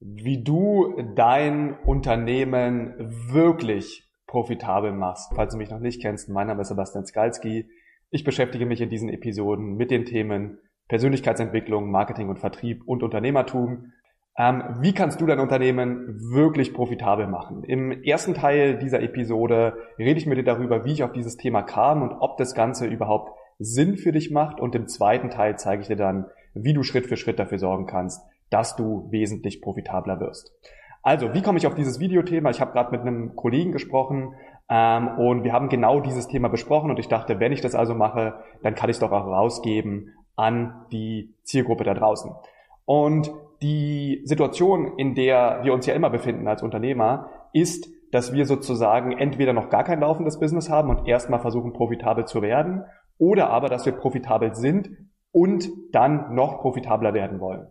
wie du dein Unternehmen wirklich profitabel machst. Falls du mich noch nicht kennst, mein Name ist Sebastian Skalski. Ich beschäftige mich in diesen Episoden mit den Themen Persönlichkeitsentwicklung, Marketing und Vertrieb und Unternehmertum. Ähm, wie kannst du dein Unternehmen wirklich profitabel machen? Im ersten Teil dieser Episode rede ich mit dir darüber, wie ich auf dieses Thema kam und ob das Ganze überhaupt Sinn für dich macht. Und im zweiten Teil zeige ich dir dann, wie du Schritt für Schritt dafür sorgen kannst, dass du wesentlich profitabler wirst. Also, wie komme ich auf dieses Videothema? Ich habe gerade mit einem Kollegen gesprochen ähm, und wir haben genau dieses Thema besprochen und ich dachte, wenn ich das also mache, dann kann ich es doch auch rausgeben an die Zielgruppe da draußen. Und die Situation, in der wir uns ja immer befinden als Unternehmer, ist, dass wir sozusagen entweder noch gar kein laufendes Business haben und erstmal versuchen, profitabel zu werden, oder aber, dass wir profitabel sind und dann noch profitabler werden wollen.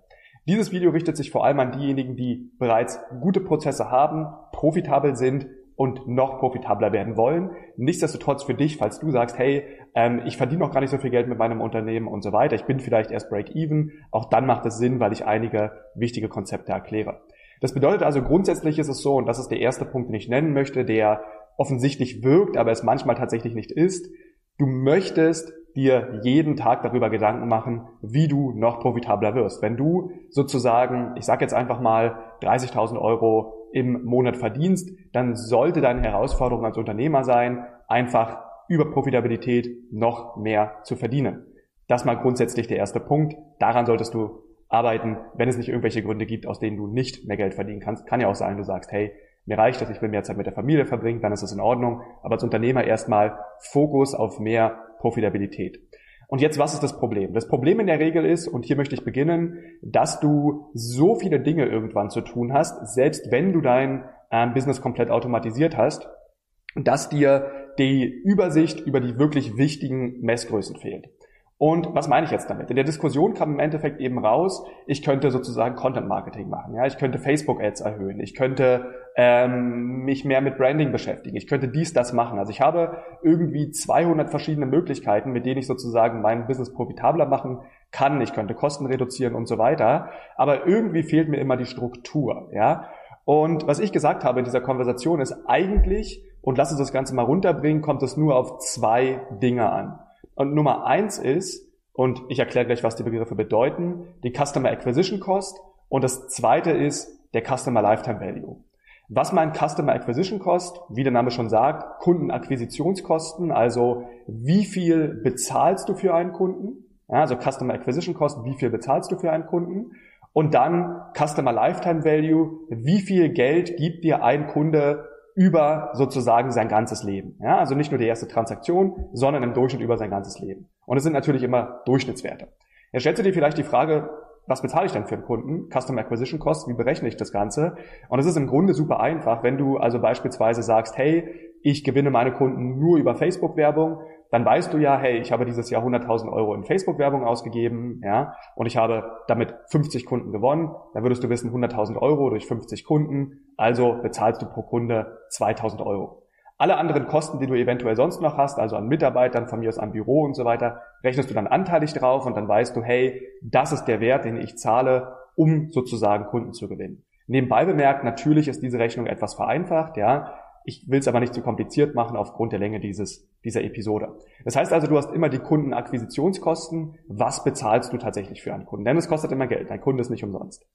Dieses Video richtet sich vor allem an diejenigen, die bereits gute Prozesse haben, profitabel sind und noch profitabler werden wollen. Nichtsdestotrotz für dich, falls du sagst, hey, ähm, ich verdiene noch gar nicht so viel Geld mit meinem Unternehmen und so weiter, ich bin vielleicht erst Break-Even, auch dann macht es Sinn, weil ich einige wichtige Konzepte erkläre. Das bedeutet also grundsätzlich ist es so, und das ist der erste Punkt, den ich nennen möchte, der offensichtlich wirkt, aber es manchmal tatsächlich nicht ist, du möchtest dir jeden Tag darüber Gedanken machen, wie du noch profitabler wirst. Wenn du sozusagen, ich sage jetzt einfach mal 30.000 Euro im Monat verdienst, dann sollte deine Herausforderung als Unternehmer sein, einfach über Profitabilität noch mehr zu verdienen. Das mal grundsätzlich der erste Punkt. Daran solltest du arbeiten, wenn es nicht irgendwelche Gründe gibt, aus denen du nicht mehr Geld verdienen kannst. Kann ja auch sein, du sagst, hey, mir reicht das, ich will mehr Zeit mit der Familie verbringen, dann ist das in Ordnung. Aber als Unternehmer erstmal Fokus auf mehr Profitabilität. Und jetzt, was ist das Problem? Das Problem in der Regel ist, und hier möchte ich beginnen, dass du so viele Dinge irgendwann zu tun hast, selbst wenn du dein äh, Business komplett automatisiert hast, dass dir die Übersicht über die wirklich wichtigen Messgrößen fehlt. Und was meine ich jetzt damit? In der Diskussion kam im Endeffekt eben raus, ich könnte sozusagen Content Marketing machen, ja, ich könnte Facebook Ads erhöhen, ich könnte ähm, mich mehr mit Branding beschäftigen, ich könnte dies, das machen. Also ich habe irgendwie 200 verschiedene Möglichkeiten, mit denen ich sozusagen mein Business profitabler machen kann. Ich könnte Kosten reduzieren und so weiter. Aber irgendwie fehlt mir immer die Struktur, ja. Und was ich gesagt habe in dieser Konversation ist eigentlich, und lass uns das Ganze mal runterbringen, kommt es nur auf zwei Dinge an. Und Nummer eins ist, und ich erkläre gleich, was die Begriffe bedeuten, die Customer Acquisition Cost. Und das zweite ist der Customer Lifetime Value. Was meint Customer Acquisition Cost? Wie der Name schon sagt, Kundenakquisitionskosten, also wie viel bezahlst du für einen Kunden? Ja, also Customer Acquisition Cost, wie viel bezahlst du für einen Kunden? Und dann Customer Lifetime Value, wie viel Geld gibt dir ein Kunde über sozusagen sein ganzes Leben. Ja, also nicht nur die erste Transaktion, sondern im Durchschnitt über sein ganzes Leben. Und es sind natürlich immer Durchschnittswerte. Jetzt stellst du dir vielleicht die Frage, was bezahle ich denn für einen Kunden? Customer Acquisition Cost, wie berechne ich das Ganze? Und es ist im Grunde super einfach, wenn du also beispielsweise sagst, hey, ich gewinne meine Kunden nur über Facebook-Werbung, dann weißt du ja, hey, ich habe dieses Jahr 100.000 Euro in Facebook-Werbung ausgegeben, ja, und ich habe damit 50 Kunden gewonnen. Dann würdest du wissen, 100.000 Euro durch 50 Kunden, also bezahlst du pro Kunde 2.000 Euro. Alle anderen Kosten, die du eventuell sonst noch hast, also an Mitarbeitern, von mir aus am Büro und so weiter, rechnest du dann anteilig drauf und dann weißt du, hey, das ist der Wert, den ich zahle, um sozusagen Kunden zu gewinnen. Nebenbei bemerkt, natürlich ist diese Rechnung etwas vereinfacht, ja. Ich will es aber nicht zu kompliziert machen aufgrund der Länge dieses, dieser Episode. Das heißt also, du hast immer die Kundenakquisitionskosten. Was bezahlst du tatsächlich für einen Kunden? Denn es kostet immer Geld. Dein Kunde ist nicht umsonst.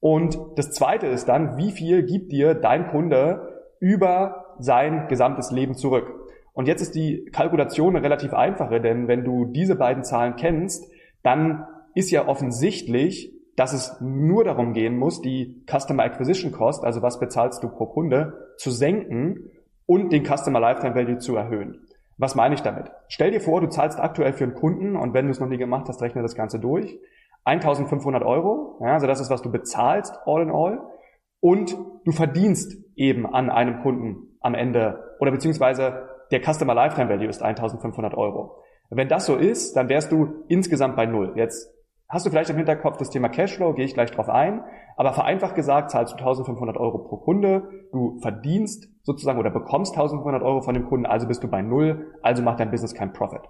Und das zweite ist dann, wie viel gibt dir dein Kunde über sein gesamtes Leben zurück? Und jetzt ist die Kalkulation eine relativ einfache, denn wenn du diese beiden Zahlen kennst, dann ist ja offensichtlich, dass es nur darum gehen muss, die Customer Acquisition Cost, also was bezahlst du pro Kunde, zu senken und den Customer Lifetime Value zu erhöhen. Was meine ich damit? Stell dir vor, du zahlst aktuell für einen Kunden und wenn du es noch nie gemacht hast, rechne das Ganze durch. 1500 Euro, ja, also das ist, was du bezahlst, all in all. Und du verdienst eben an einem Kunden am Ende oder beziehungsweise der Customer Lifetime Value ist 1500 Euro. Wenn das so ist, dann wärst du insgesamt bei Null. Jetzt Hast du vielleicht im Hinterkopf das Thema Cashflow, gehe ich gleich drauf ein. Aber vereinfacht gesagt zahlst du 1500 Euro pro Kunde. Du verdienst sozusagen oder bekommst 1500 Euro von dem Kunden, also bist du bei Null, also macht dein Business kein Profit.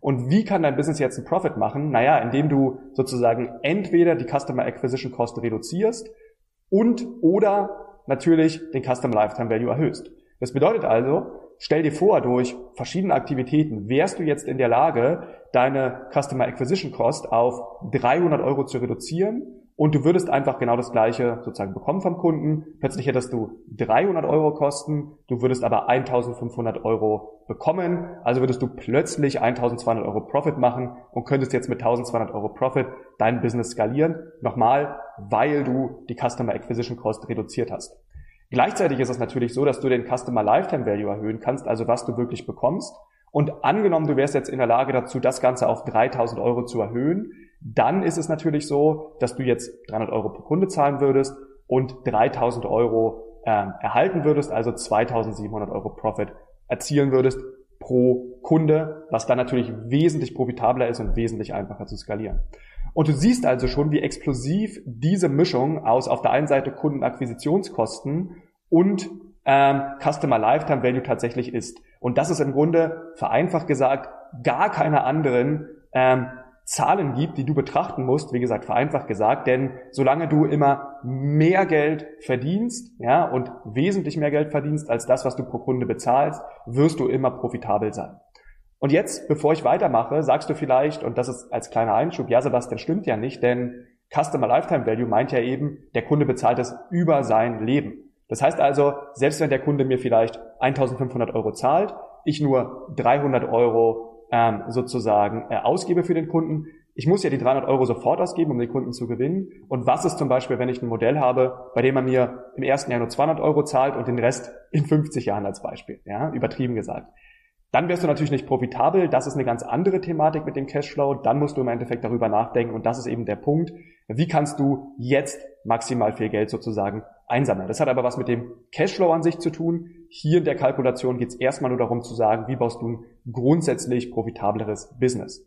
Und wie kann dein Business jetzt einen Profit machen? Naja, indem du sozusagen entweder die Customer Acquisition Cost reduzierst und oder natürlich den Customer Lifetime Value erhöhst. Das bedeutet also, stell dir vor, durch verschiedene Aktivitäten wärst du jetzt in der Lage, deine Customer Acquisition Cost auf 300 Euro zu reduzieren und du würdest einfach genau das gleiche sozusagen bekommen vom Kunden. Plötzlich hättest du 300 Euro Kosten, du würdest aber 1500 Euro bekommen, also würdest du plötzlich 1200 Euro Profit machen und könntest jetzt mit 1200 Euro Profit dein Business skalieren. Nochmal, weil du die Customer Acquisition Cost reduziert hast. Gleichzeitig ist es natürlich so, dass du den Customer Lifetime Value erhöhen kannst, also was du wirklich bekommst. Und angenommen, du wärst jetzt in der Lage dazu, das Ganze auf 3000 Euro zu erhöhen, dann ist es natürlich so, dass du jetzt 300 Euro pro Kunde zahlen würdest und 3000 Euro äh, erhalten würdest, also 2700 Euro Profit erzielen würdest pro Kunde, was dann natürlich wesentlich profitabler ist und wesentlich einfacher zu skalieren. Und du siehst also schon, wie explosiv diese Mischung aus auf der einen Seite Kundenakquisitionskosten und ähm, Customer Lifetime Value tatsächlich ist. Und das ist im Grunde vereinfacht gesagt gar keine anderen ähm, Zahlen gibt, die du betrachten musst, wie gesagt, vereinfacht gesagt, denn solange du immer mehr Geld verdienst, ja, und wesentlich mehr Geld verdienst als das, was du pro Kunde bezahlst, wirst du immer profitabel sein. Und jetzt, bevor ich weitermache, sagst du vielleicht, und das ist als kleiner Einschub, ja, Sebastian, stimmt ja nicht, denn Customer Lifetime Value meint ja eben, der Kunde bezahlt es über sein Leben. Das heißt also, selbst wenn der Kunde mir vielleicht 1500 Euro zahlt, ich nur 300 Euro ähm, sozusagen äh, ausgebe für den Kunden. Ich muss ja die 300 Euro sofort ausgeben, um den Kunden zu gewinnen. Und was ist zum Beispiel, wenn ich ein Modell habe, bei dem er mir im ersten Jahr nur 200 Euro zahlt und den Rest in 50 Jahren als Beispiel, ja, übertrieben gesagt. Dann wärst du natürlich nicht profitabel. Das ist eine ganz andere Thematik mit dem Cashflow. Dann musst du im Endeffekt darüber nachdenken. Und das ist eben der Punkt. Wie kannst du jetzt maximal viel Geld sozusagen einsammeln? Das hat aber was mit dem Cashflow an sich zu tun. Hier in der Kalkulation geht es erstmal nur darum zu sagen, wie baust du ein grundsätzlich profitableres Business.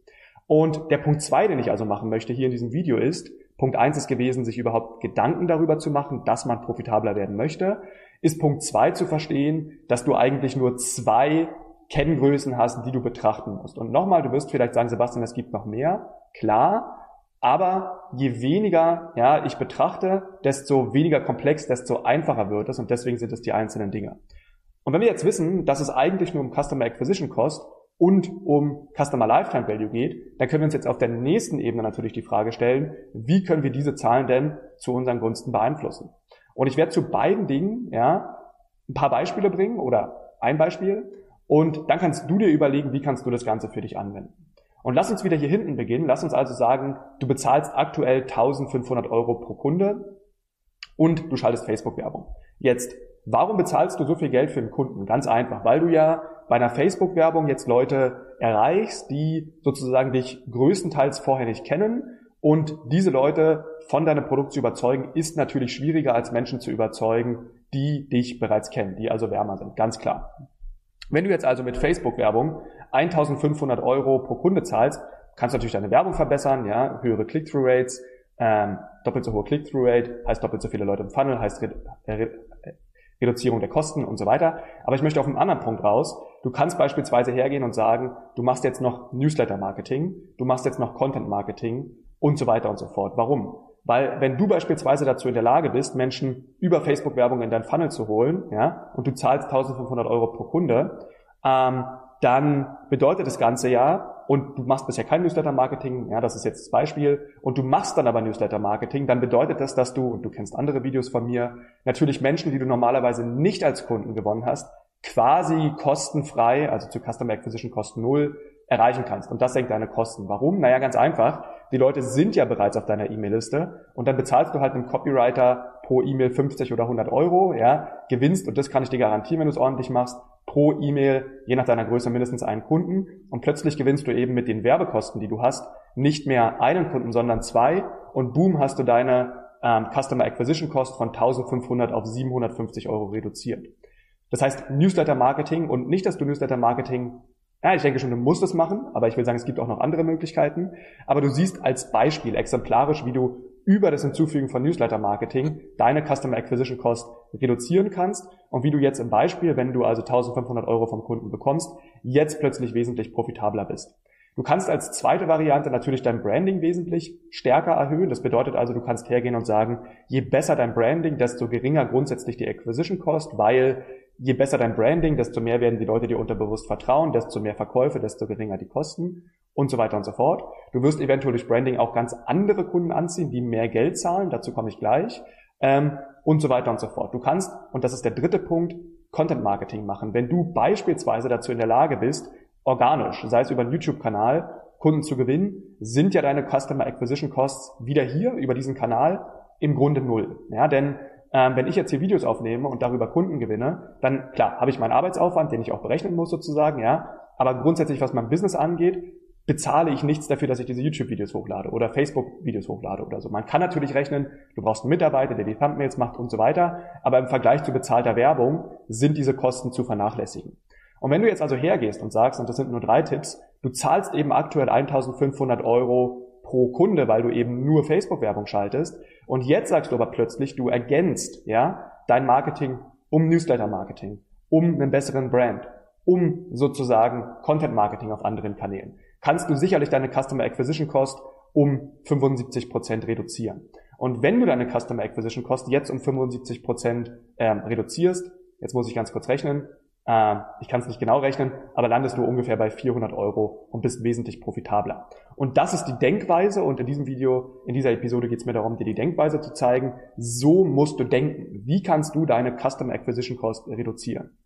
Und der Punkt zwei, den ich also machen möchte hier in diesem Video ist, Punkt eins ist gewesen, sich überhaupt Gedanken darüber zu machen, dass man profitabler werden möchte. Ist Punkt zwei zu verstehen, dass du eigentlich nur zwei Kenngrößen hast, die du betrachten musst. Und nochmal, du wirst vielleicht sagen, Sebastian, es gibt noch mehr. Klar. Aber je weniger ja, ich betrachte, desto weniger komplex, desto einfacher wird es und deswegen sind es die einzelnen Dinge. Und wenn wir jetzt wissen, dass es eigentlich nur um Customer Acquisition Cost und um Customer Lifetime Value geht, dann können wir uns jetzt auf der nächsten Ebene natürlich die Frage stellen, wie können wir diese Zahlen denn zu unseren Gunsten beeinflussen? Und ich werde zu beiden Dingen ja, ein paar Beispiele bringen oder ein Beispiel und dann kannst du dir überlegen, wie kannst du das Ganze für dich anwenden. Und lass uns wieder hier hinten beginnen. Lass uns also sagen, du bezahlst aktuell 1500 Euro pro Kunde und du schaltest Facebook-Werbung. Jetzt, warum bezahlst du so viel Geld für einen Kunden? Ganz einfach, weil du ja bei einer Facebook-Werbung jetzt Leute erreichst, die sozusagen dich größtenteils vorher nicht kennen. Und diese Leute von deinem Produkt zu überzeugen, ist natürlich schwieriger als Menschen zu überzeugen, die dich bereits kennen, die also wärmer sind. Ganz klar. Wenn du jetzt also mit Facebook-Werbung 1500 Euro pro Kunde zahlst, kannst du natürlich deine Werbung verbessern, ja, höhere Click-Through-Rates, ähm, doppelt so hohe Click-Through-Rate, heißt doppelt so viele Leute im Funnel, heißt Re Re Reduzierung der Kosten und so weiter. Aber ich möchte auf einen anderen Punkt raus. Du kannst beispielsweise hergehen und sagen, du machst jetzt noch Newsletter-Marketing, du machst jetzt noch Content-Marketing und so weiter und so fort. Warum? Weil wenn du beispielsweise dazu in der Lage bist, Menschen über Facebook-Werbung in dein Funnel zu holen, ja, und du zahlst 1500 Euro pro Kunde, ähm, dann bedeutet das Ganze ja, und du machst bisher kein Newsletter-Marketing, ja, das ist jetzt das Beispiel, und du machst dann aber Newsletter-Marketing, dann bedeutet das, dass du, und du kennst andere Videos von mir, natürlich Menschen, die du normalerweise nicht als Kunden gewonnen hast, quasi kostenfrei, also zu Customer Acquisition Kosten null, erreichen kannst. Und das senkt deine Kosten. Warum? Naja, ganz einfach. Die Leute sind ja bereits auf deiner E-Mail-Liste und dann bezahlst du halt einem Copywriter pro E-Mail 50 oder 100 Euro, ja, gewinnst, und das kann ich dir garantieren, wenn du es ordentlich machst, pro E-Mail, je nach deiner Größe, mindestens einen Kunden. Und plötzlich gewinnst du eben mit den Werbekosten, die du hast, nicht mehr einen Kunden, sondern zwei. Und boom, hast du deine ähm, Customer Acquisition Cost von 1500 auf 750 Euro reduziert. Das heißt, Newsletter Marketing und nicht, dass du Newsletter Marketing ja, ich denke schon, du musst es machen, aber ich will sagen, es gibt auch noch andere Möglichkeiten. Aber du siehst als Beispiel exemplarisch, wie du über das Hinzufügen von Newsletter-Marketing deine Customer Acquisition Cost reduzieren kannst und wie du jetzt im Beispiel, wenn du also 1500 Euro vom Kunden bekommst, jetzt plötzlich wesentlich profitabler bist. Du kannst als zweite Variante natürlich dein Branding wesentlich stärker erhöhen. Das bedeutet also, du kannst hergehen und sagen, je besser dein Branding, desto geringer grundsätzlich die Acquisition Cost, weil je besser dein Branding, desto mehr werden die Leute dir unterbewusst vertrauen, desto mehr Verkäufe, desto geringer die Kosten und so weiter und so fort. Du wirst eventuell durch Branding auch ganz andere Kunden anziehen, die mehr Geld zahlen, dazu komme ich gleich, ähm, und so weiter und so fort. Du kannst, und das ist der dritte Punkt, Content Marketing machen. Wenn du beispielsweise dazu in der Lage bist, organisch, sei es über einen YouTube-Kanal, Kunden zu gewinnen, sind ja deine Customer Acquisition Costs wieder hier über diesen Kanal im Grunde null. Ja, denn ähm, wenn ich jetzt hier Videos aufnehme und darüber Kunden gewinne, dann klar, habe ich meinen Arbeitsaufwand, den ich auch berechnen muss sozusagen, ja. Aber grundsätzlich, was mein Business angeht, bezahle ich nichts dafür, dass ich diese YouTube-Videos hochlade oder Facebook-Videos hochlade oder so. Man kann natürlich rechnen, du brauchst einen Mitarbeiter, der die Thumbnails macht und so weiter, aber im Vergleich zu bezahlter Werbung sind diese Kosten zu vernachlässigen. Und wenn du jetzt also hergehst und sagst, und das sind nur drei Tipps, du zahlst eben aktuell 1500 Euro pro Kunde, weil du eben nur Facebook-Werbung schaltest, und jetzt sagst du aber plötzlich, du ergänzt, ja, dein Marketing um Newsletter-Marketing, um einen besseren Brand, um sozusagen Content-Marketing auf anderen Kanälen kannst du sicherlich deine Customer Acquisition Cost um 75 Prozent reduzieren. Und wenn du deine Customer Acquisition Cost jetzt um 75 Prozent ähm, reduzierst, jetzt muss ich ganz kurz rechnen, äh, ich kann es nicht genau rechnen, aber landest du ungefähr bei 400 Euro und bist wesentlich profitabler. Und das ist die Denkweise und in diesem Video, in dieser Episode geht es mir darum, dir die Denkweise zu zeigen. So musst du denken. Wie kannst du deine Customer Acquisition Cost reduzieren?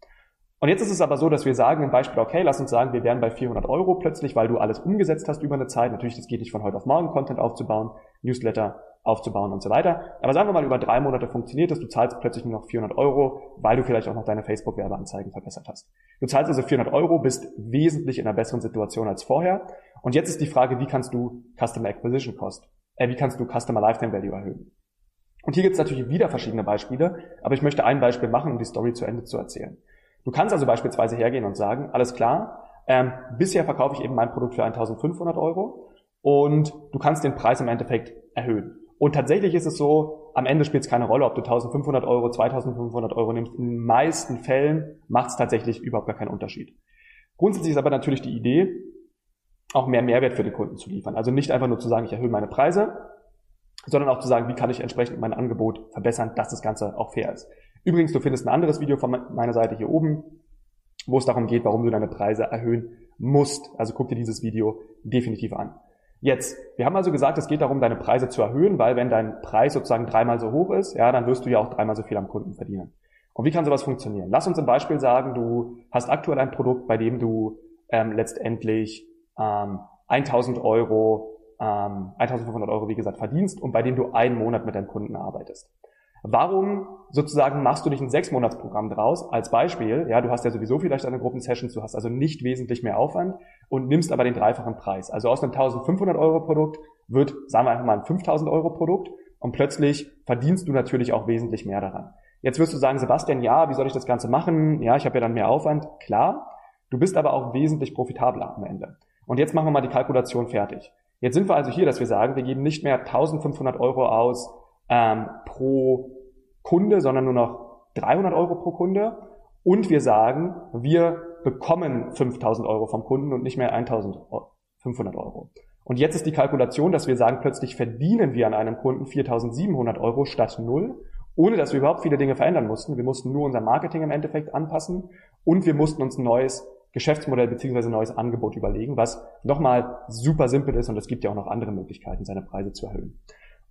Und jetzt ist es aber so, dass wir sagen im Beispiel, okay, lass uns sagen, wir wären bei 400 Euro plötzlich, weil du alles umgesetzt hast über eine Zeit. Natürlich, das geht nicht von heute auf morgen, Content aufzubauen, Newsletter aufzubauen und so weiter. Aber sagen wir mal, über drei Monate funktioniert es, du zahlst plötzlich nur noch 400 Euro, weil du vielleicht auch noch deine Facebook-Werbeanzeigen verbessert hast. Du zahlst also 400 Euro, bist wesentlich in einer besseren Situation als vorher. Und jetzt ist die Frage, wie kannst du Customer Acquisition Cost, äh, wie kannst du Customer Lifetime Value erhöhen? Und hier gibt es natürlich wieder verschiedene Beispiele, aber ich möchte ein Beispiel machen, um die Story zu Ende zu erzählen. Du kannst also beispielsweise hergehen und sagen, alles klar, ähm, bisher verkaufe ich eben mein Produkt für 1500 Euro und du kannst den Preis im Endeffekt erhöhen. Und tatsächlich ist es so, am Ende spielt es keine Rolle, ob du 1500 Euro, 2500 Euro nimmst. In den meisten Fällen macht es tatsächlich überhaupt gar keinen Unterschied. Grundsätzlich ist aber natürlich die Idee, auch mehr Mehrwert für den Kunden zu liefern. Also nicht einfach nur zu sagen, ich erhöhe meine Preise, sondern auch zu sagen, wie kann ich entsprechend mein Angebot verbessern, dass das Ganze auch fair ist. Übrigens, du findest ein anderes Video von meiner Seite hier oben, wo es darum geht, warum du deine Preise erhöhen musst. Also guck dir dieses Video definitiv an. Jetzt, wir haben also gesagt, es geht darum, deine Preise zu erhöhen, weil wenn dein Preis sozusagen dreimal so hoch ist, ja, dann wirst du ja auch dreimal so viel am Kunden verdienen. Und wie kann sowas funktionieren? Lass uns ein Beispiel sagen, du hast aktuell ein Produkt, bei dem du ähm, letztendlich ähm, 1000 Euro, ähm, 1500 Euro, wie gesagt, verdienst und bei dem du einen Monat mit deinem Kunden arbeitest. Warum sozusagen machst du nicht ein Sechsmonatsprogramm draus? Als Beispiel, ja, du hast ja sowieso vielleicht eine Gruppensessions, du hast also nicht wesentlich mehr Aufwand und nimmst aber den dreifachen Preis. Also aus einem 1500 Euro Produkt wird, sagen wir einfach mal, ein 5000 Euro Produkt und plötzlich verdienst du natürlich auch wesentlich mehr daran. Jetzt wirst du sagen, Sebastian, ja, wie soll ich das Ganze machen? Ja, ich habe ja dann mehr Aufwand. Klar, du bist aber auch wesentlich profitabler am Ende. Und jetzt machen wir mal die Kalkulation fertig. Jetzt sind wir also hier, dass wir sagen, wir geben nicht mehr 1500 Euro aus ähm, pro Kunde, sondern nur noch 300 Euro pro Kunde. Und wir sagen, wir bekommen 5000 Euro vom Kunden und nicht mehr 1500 Euro. Und jetzt ist die Kalkulation, dass wir sagen, plötzlich verdienen wir an einem Kunden 4700 Euro statt null, ohne dass wir überhaupt viele Dinge verändern mussten. Wir mussten nur unser Marketing im Endeffekt anpassen und wir mussten uns ein neues Geschäftsmodell beziehungsweise ein neues Angebot überlegen, was nochmal super simpel ist und es gibt ja auch noch andere Möglichkeiten, seine Preise zu erhöhen.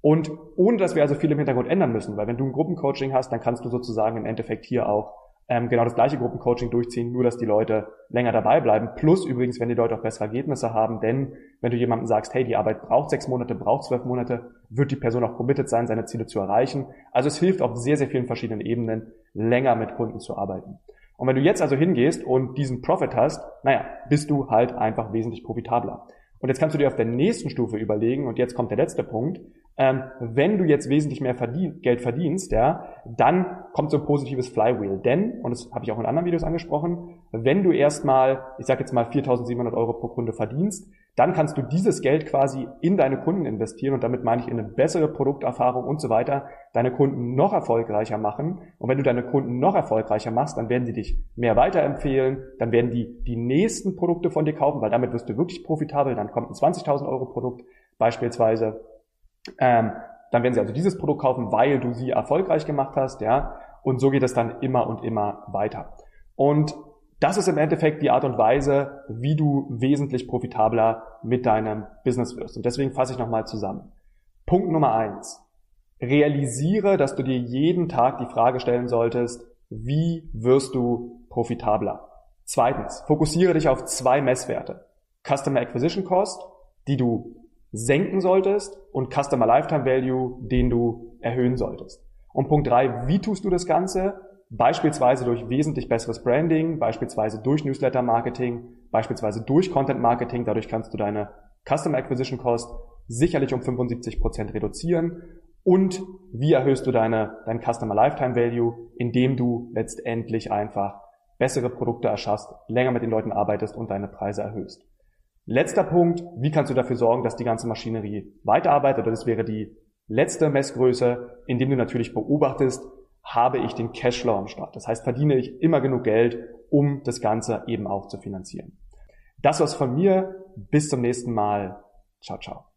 Und ohne dass wir also viel im Hintergrund ändern müssen, weil wenn du ein Gruppencoaching hast, dann kannst du sozusagen im Endeffekt hier auch ähm, genau das gleiche Gruppencoaching durchziehen, nur dass die Leute länger dabei bleiben. Plus übrigens, wenn die Leute auch bessere Ergebnisse haben, denn wenn du jemandem sagst, hey, die Arbeit braucht sechs Monate, braucht zwölf Monate, wird die Person auch committed sein, seine Ziele zu erreichen. Also es hilft auf sehr, sehr vielen verschiedenen Ebenen, länger mit Kunden zu arbeiten. Und wenn du jetzt also hingehst und diesen Profit hast, naja, bist du halt einfach wesentlich profitabler. Und jetzt kannst du dir auf der nächsten Stufe überlegen, und jetzt kommt der letzte Punkt, ähm, wenn du jetzt wesentlich mehr verdien Geld verdienst, ja, dann kommt so ein positives Flywheel. Denn, und das habe ich auch in anderen Videos angesprochen, wenn du erstmal, ich sage jetzt mal 4.700 Euro pro Kunde verdienst, dann kannst du dieses Geld quasi in deine Kunden investieren und damit meine ich in eine bessere Produkterfahrung und so weiter, deine Kunden noch erfolgreicher machen. Und wenn du deine Kunden noch erfolgreicher machst, dann werden sie dich mehr weiterempfehlen, dann werden die die nächsten Produkte von dir kaufen, weil damit wirst du wirklich profitabel. Dann kommt ein 20.000 Euro Produkt beispielsweise. Ähm, dann werden sie also dieses Produkt kaufen, weil du sie erfolgreich gemacht hast, ja. Und so geht es dann immer und immer weiter. Und das ist im Endeffekt die Art und Weise, wie du wesentlich profitabler mit deinem Business wirst. Und deswegen fasse ich nochmal zusammen. Punkt Nummer eins. Realisiere, dass du dir jeden Tag die Frage stellen solltest, wie wirst du profitabler? Zweitens, fokussiere dich auf zwei Messwerte. Customer Acquisition Cost, die du senken solltest und Customer Lifetime Value, den du erhöhen solltest. Und Punkt drei, wie tust du das Ganze? Beispielsweise durch wesentlich besseres Branding, beispielsweise durch Newsletter Marketing, beispielsweise durch Content Marketing. Dadurch kannst du deine Customer Acquisition Cost sicherlich um 75 Prozent reduzieren. Und wie erhöhst du deine, dein Customer Lifetime Value, indem du letztendlich einfach bessere Produkte erschaffst, länger mit den Leuten arbeitest und deine Preise erhöhst. Letzter Punkt, wie kannst du dafür sorgen, dass die ganze Maschinerie weiterarbeitet? Das wäre die letzte Messgröße, indem du natürlich beobachtest, habe ich den Cashflow am Start. Das heißt, verdiene ich immer genug Geld, um das Ganze eben auch zu finanzieren. Das war's von mir. Bis zum nächsten Mal. Ciao, ciao.